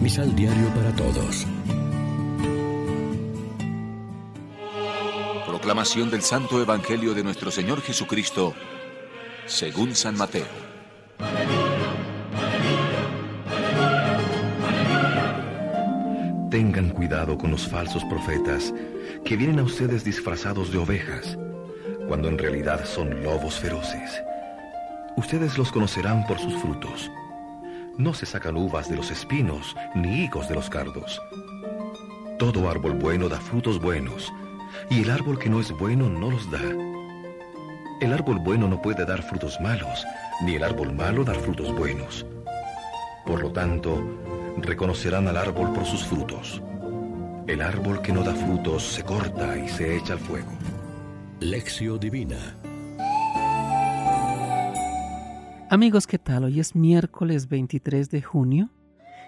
Misal Diario para Todos. Proclamación del Santo Evangelio de nuestro Señor Jesucristo, según San Mateo. Tengan cuidado con los falsos profetas que vienen a ustedes disfrazados de ovejas, cuando en realidad son lobos feroces. Ustedes los conocerán por sus frutos. No se sacan uvas de los espinos, ni higos de los cardos. Todo árbol bueno da frutos buenos, y el árbol que no es bueno no los da. El árbol bueno no puede dar frutos malos, ni el árbol malo dar frutos buenos. Por lo tanto, reconocerán al árbol por sus frutos. El árbol que no da frutos se corta y se echa al fuego. Lección Divina Amigos, ¿qué tal? Hoy es miércoles 23 de junio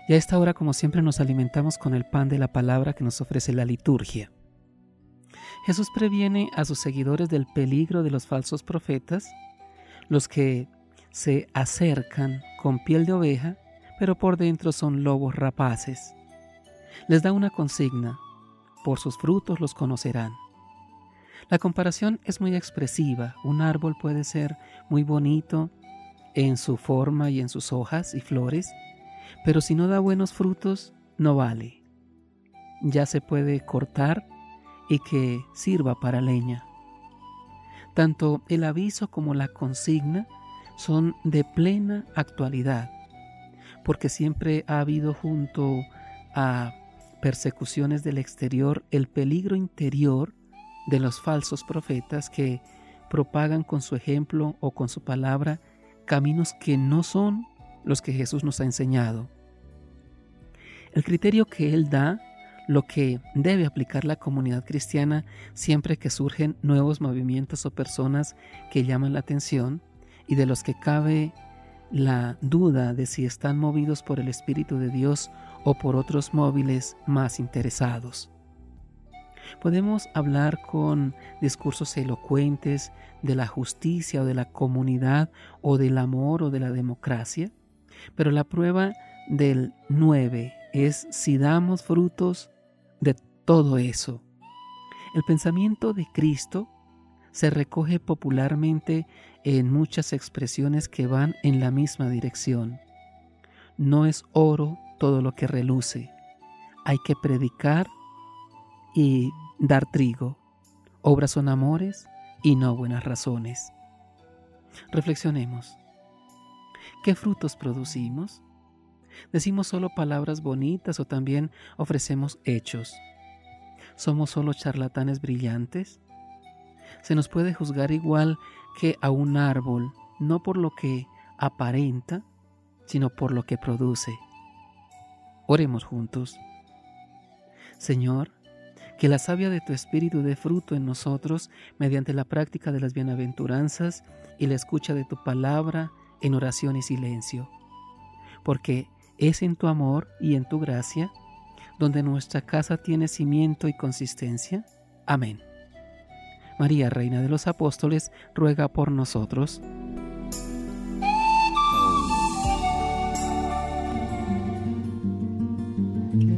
y a esta hora, como siempre, nos alimentamos con el pan de la palabra que nos ofrece la liturgia. Jesús previene a sus seguidores del peligro de los falsos profetas, los que se acercan con piel de oveja, pero por dentro son lobos rapaces. Les da una consigna, por sus frutos los conocerán. La comparación es muy expresiva, un árbol puede ser muy bonito, en su forma y en sus hojas y flores, pero si no da buenos frutos, no vale. Ya se puede cortar y que sirva para leña. Tanto el aviso como la consigna son de plena actualidad, porque siempre ha habido junto a persecuciones del exterior el peligro interior de los falsos profetas que propagan con su ejemplo o con su palabra caminos que no son los que Jesús nos ha enseñado. El criterio que Él da, lo que debe aplicar la comunidad cristiana siempre que surgen nuevos movimientos o personas que llaman la atención y de los que cabe la duda de si están movidos por el Espíritu de Dios o por otros móviles más interesados. Podemos hablar con discursos elocuentes de la justicia o de la comunidad o del amor o de la democracia, pero la prueba del 9 es si damos frutos de todo eso. El pensamiento de Cristo se recoge popularmente en muchas expresiones que van en la misma dirección. No es oro todo lo que reluce. Hay que predicar y dar trigo. Obras son amores y no buenas razones. Reflexionemos. ¿Qué frutos producimos? ¿Decimos solo palabras bonitas o también ofrecemos hechos? ¿Somos solo charlatanes brillantes? Se nos puede juzgar igual que a un árbol, no por lo que aparenta, sino por lo que produce. Oremos juntos. Señor, que la savia de tu Espíritu dé fruto en nosotros mediante la práctica de las bienaventuranzas y la escucha de tu palabra en oración y silencio. Porque es en tu amor y en tu gracia donde nuestra casa tiene cimiento y consistencia. Amén. María, Reina de los Apóstoles, ruega por nosotros.